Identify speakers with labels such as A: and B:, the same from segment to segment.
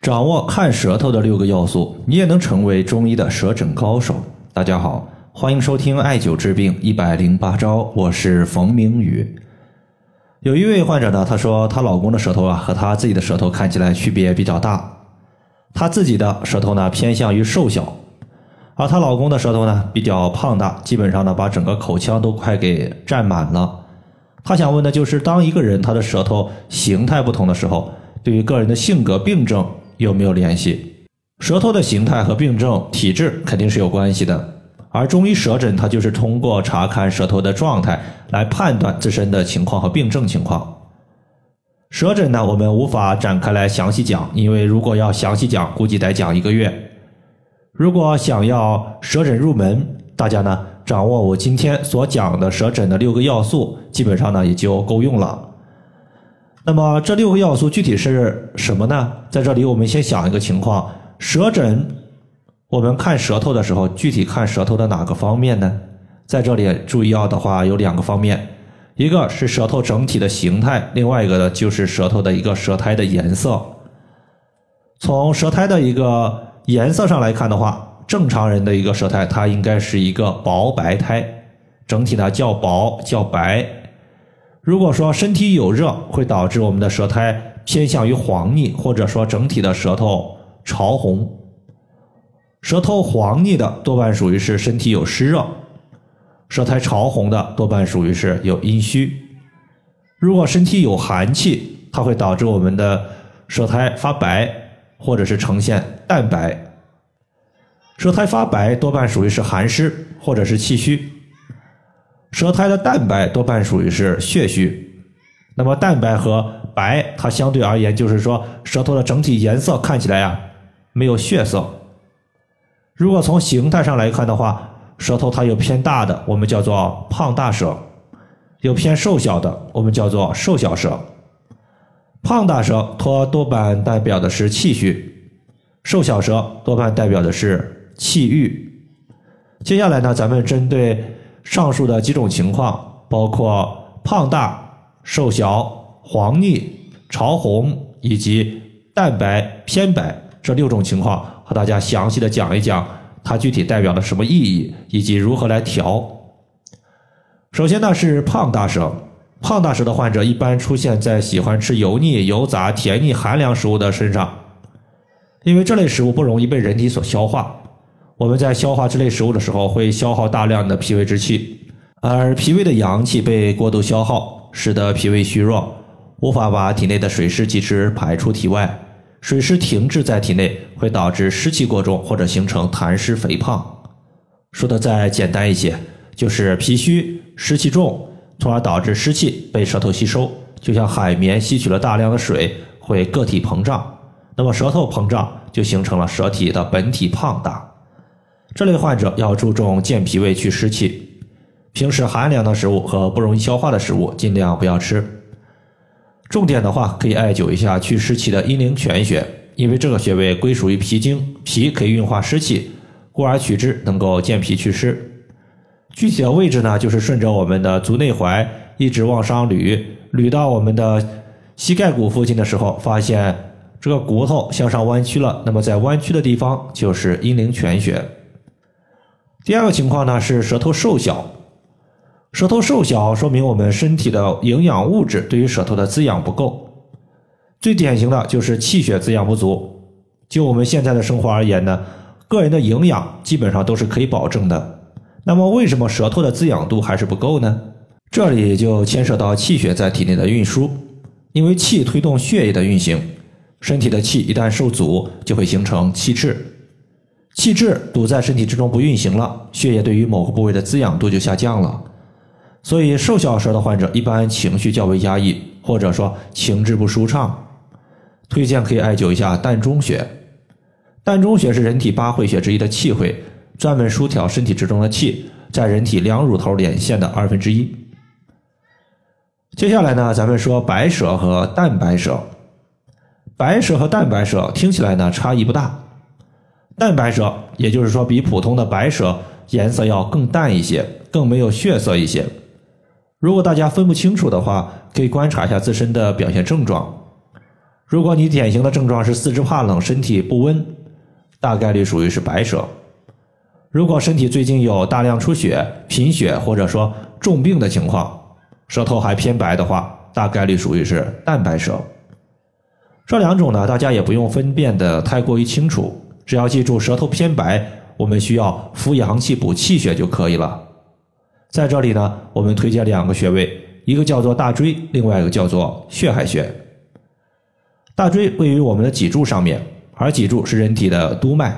A: 掌握看舌头的六个要素，你也能成为中医的舌诊高手。大家好，欢迎收听艾灸治病一百零八招，我是冯明宇。有一位患者呢，她说她老公的舌头啊和她自己的舌头看起来区别比较大，她自己的舌头呢偏向于瘦小，而她老公的舌头呢比较胖大，基本上呢把整个口腔都快给占满了。她想问的就是，当一个人他的舌头形态不同的时候，对于个人的性格病症。有没有联系？舌头的形态和病症、体质肯定是有关系的。而中医舌诊，它就是通过查看舌头的状态来判断自身的情况和病症情况。舌诊呢，我们无法展开来详细讲，因为如果要详细讲，估计得讲一个月。如果想要舌诊入门，大家呢掌握我今天所讲的舌诊的六个要素，基本上呢也就够用了。那么这六个要素具体是什么呢？在这里我们先想一个情况：舌诊，我们看舌头的时候，具体看舌头的哪个方面呢？在这里注意要的话有两个方面，一个是舌头整体的形态，另外一个呢就是舌头的一个舌苔的颜色。从舌苔的一个颜色上来看的话，正常人的一个舌苔它应该是一个薄白苔，整体呢较薄较白。如果说身体有热，会导致我们的舌苔偏向于黄腻，或者说整体的舌头潮红。舌头黄腻的多半属于是身体有湿热，舌苔潮红的多半属于是有阴虚。如果身体有寒气，它会导致我们的舌苔发白，或者是呈现淡白。舌苔发白多半属于是寒湿，或者是气虚。舌苔的淡白多半属于是血虚，那么淡白和白，它相对而言就是说舌头的整体颜色看起来呀没有血色。如果从形态上来看的话，舌头它有偏大的，我们叫做胖大舌；有偏瘦小的，我们叫做瘦小舌。胖大舌多多半代表的是气虚，瘦小舌多半代表的是气郁。接下来呢，咱们针对。上述的几种情况，包括胖大、瘦小、黄腻、潮红以及蛋白、偏白这六种情况，和大家详细的讲一讲它具体代表了什么意义，以及如何来调。首先呢是胖大舌，胖大舌的患者一般出现在喜欢吃油腻、油杂、甜腻、寒凉食物的身上，因为这类食物不容易被人体所消化。我们在消化这类食物的时候，会消耗大量的脾胃之气，而脾胃的阳气被过度消耗，使得脾胃虚弱，无法把体内的水湿及时排出体外。水湿停滞在体内，会导致湿气过重，或者形成痰湿肥胖。说的再简单一些，就是脾虚湿气重，从而导致湿气被舌头吸收，就像海绵吸取了大量的水，会个体膨胀。那么舌头膨胀，就形成了舌体的本体胖大。这类患者要注重健脾胃、去湿气。平时寒凉的食物和不容易消化的食物尽量不要吃。重点的话，可以艾灸一下祛湿气的阴陵泉穴，因为这个穴位归属于脾经，脾可以运化湿气，故而取之能够健脾祛湿。具体的位置呢，就是顺着我们的足内踝一直往上捋，捋到我们的膝盖骨附近的时候，发现这个骨头向上弯曲了，那么在弯曲的地方就是阴陵泉穴。第二个情况呢是舌头瘦小，舌头瘦小说明我们身体的营养物质对于舌头的滋养不够，最典型的就是气血滋养不足。就我们现在的生活而言呢，个人的营养基本上都是可以保证的。那么为什么舌头的滋养度还是不够呢？这里就牵涉到气血在体内的运输，因为气推动血液的运行，身体的气一旦受阻，就会形成气滞。气滞堵在身体之中不运行了，血液对于某个部位的滋养度就下降了，所以瘦小舌的患者一般情绪较为压抑，或者说情志不舒畅，推荐可以艾灸一下膻中穴。膻中穴是人体八会穴之一的气会，专门疏调身体之中的气，在人体两乳头连线的二分之一。接下来呢，咱们说白舌和淡白舌，白舌和淡白舌听起来呢差异不大。淡白舌，也就是说比普通的白舌颜色要更淡一些，更没有血色一些。如果大家分不清楚的话，可以观察一下自身的表现症状。如果你典型的症状是四肢怕冷、身体不温，大概率属于是白舌。如果身体最近有大量出血、贫血或者说重病的情况，舌头还偏白的话，大概率属于是淡白舌。这两种呢，大家也不用分辨的太过于清楚，只要记住舌头偏白，我们需要扶阳气补气血就可以了。在这里呢，我们推荐两个穴位，一个叫做大椎，另外一个叫做血海穴。大椎位于我们的脊柱上面，而脊柱是人体的督脉，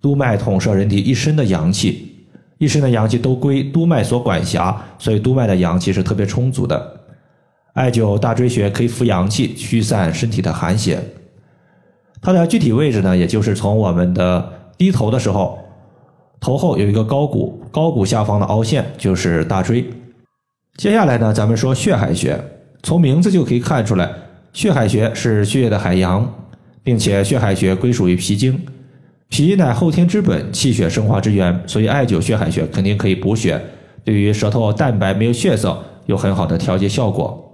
A: 督脉统摄人体一身的阳气，一身的阳气都归督脉所管辖，所以督脉的阳气是特别充足的。艾灸大椎穴可以扶阳气，驱散身体的寒邪。它的具体位置呢，也就是从我们的低头的时候，头后有一个高骨，高骨下方的凹陷就是大椎。接下来呢，咱们说血海穴。从名字就可以看出来，血海穴是血液的海洋，并且血海穴归属于脾经。脾乃后天之本，气血生化之源，所以艾灸血海穴肯定可以补血，对于舌头淡白没有血色有很好的调节效果。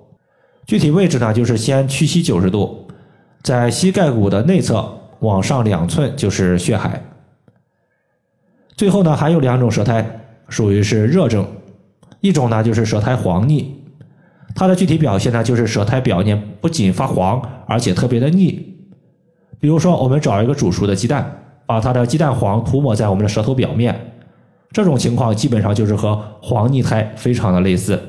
A: 具体位置呢，就是先屈膝九十度，在膝盖骨的内侧往上两寸就是血海。最后呢，还有两种舌苔属于是热症，一种呢就是舌苔黄腻，它的具体表现呢就是舌苔表面不仅发黄，而且特别的腻。比如说，我们找一个煮熟的鸡蛋，把它的鸡蛋黄涂抹在我们的舌头表面，这种情况基本上就是和黄腻苔非常的类似，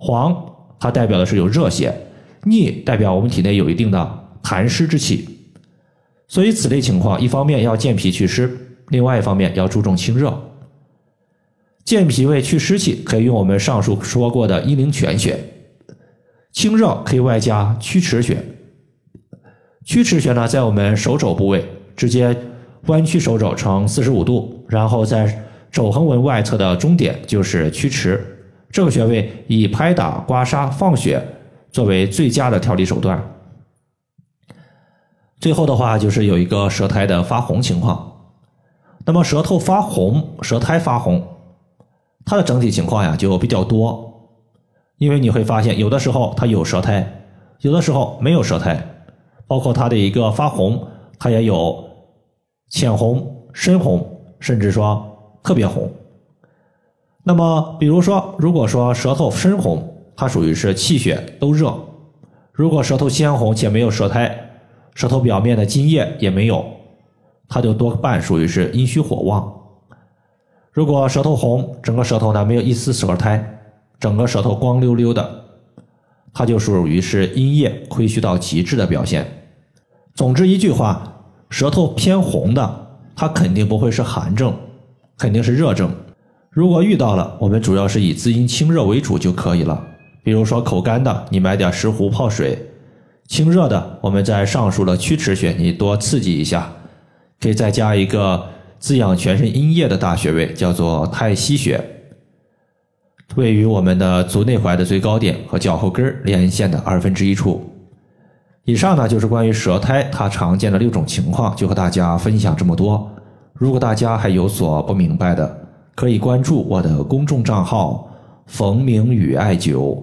A: 黄。它代表的是有热邪，腻代表我们体内有一定的痰湿之气，所以此类情况，一方面要健脾祛湿，另外一方面要注重清热。健脾胃祛湿气可以用我们上述说过的阴陵泉穴，清热可以外加曲池穴。曲池穴呢，在我们手肘部位，直接弯曲手肘成四十五度，然后在肘横纹外侧的中点就是曲池。这个穴位以拍打、刮痧、放血作为最佳的调理手段。最后的话就是有一个舌苔的发红情况。那么舌头发红、舌苔发红，它的整体情况呀就比较多。因为你会发现，有的时候它有舌苔，有的时候没有舌苔。包括它的一个发红，它也有浅红、深红，甚至说特别红。那么，比如说，如果说舌头深红，它属于是气血都热；如果舌头鲜红且没有舌苔，舌头表面的津液也没有，它就多半属于是阴虚火旺。如果舌头红，整个舌头呢没有一丝舌苔，整个舌头光溜溜的，它就属于是阴液亏虚到极致的表现。总之一句话，舌头偏红的，它肯定不会是寒症，肯定是热症。如果遇到了，我们主要是以滋阴清热为主就可以了。比如说口干的，你买点石斛泡水；清热的，我们在上述的曲池穴，你多刺激一下。可以再加一个滋养全身阴液的大穴位，叫做太溪穴，位于我们的足内踝的最高点和脚后跟连线的二分之一处。以上呢就是关于舌苔它常见的六种情况，就和大家分享这么多。如果大家还有所不明白的，可以关注我的公众账号“冯明宇艾灸”，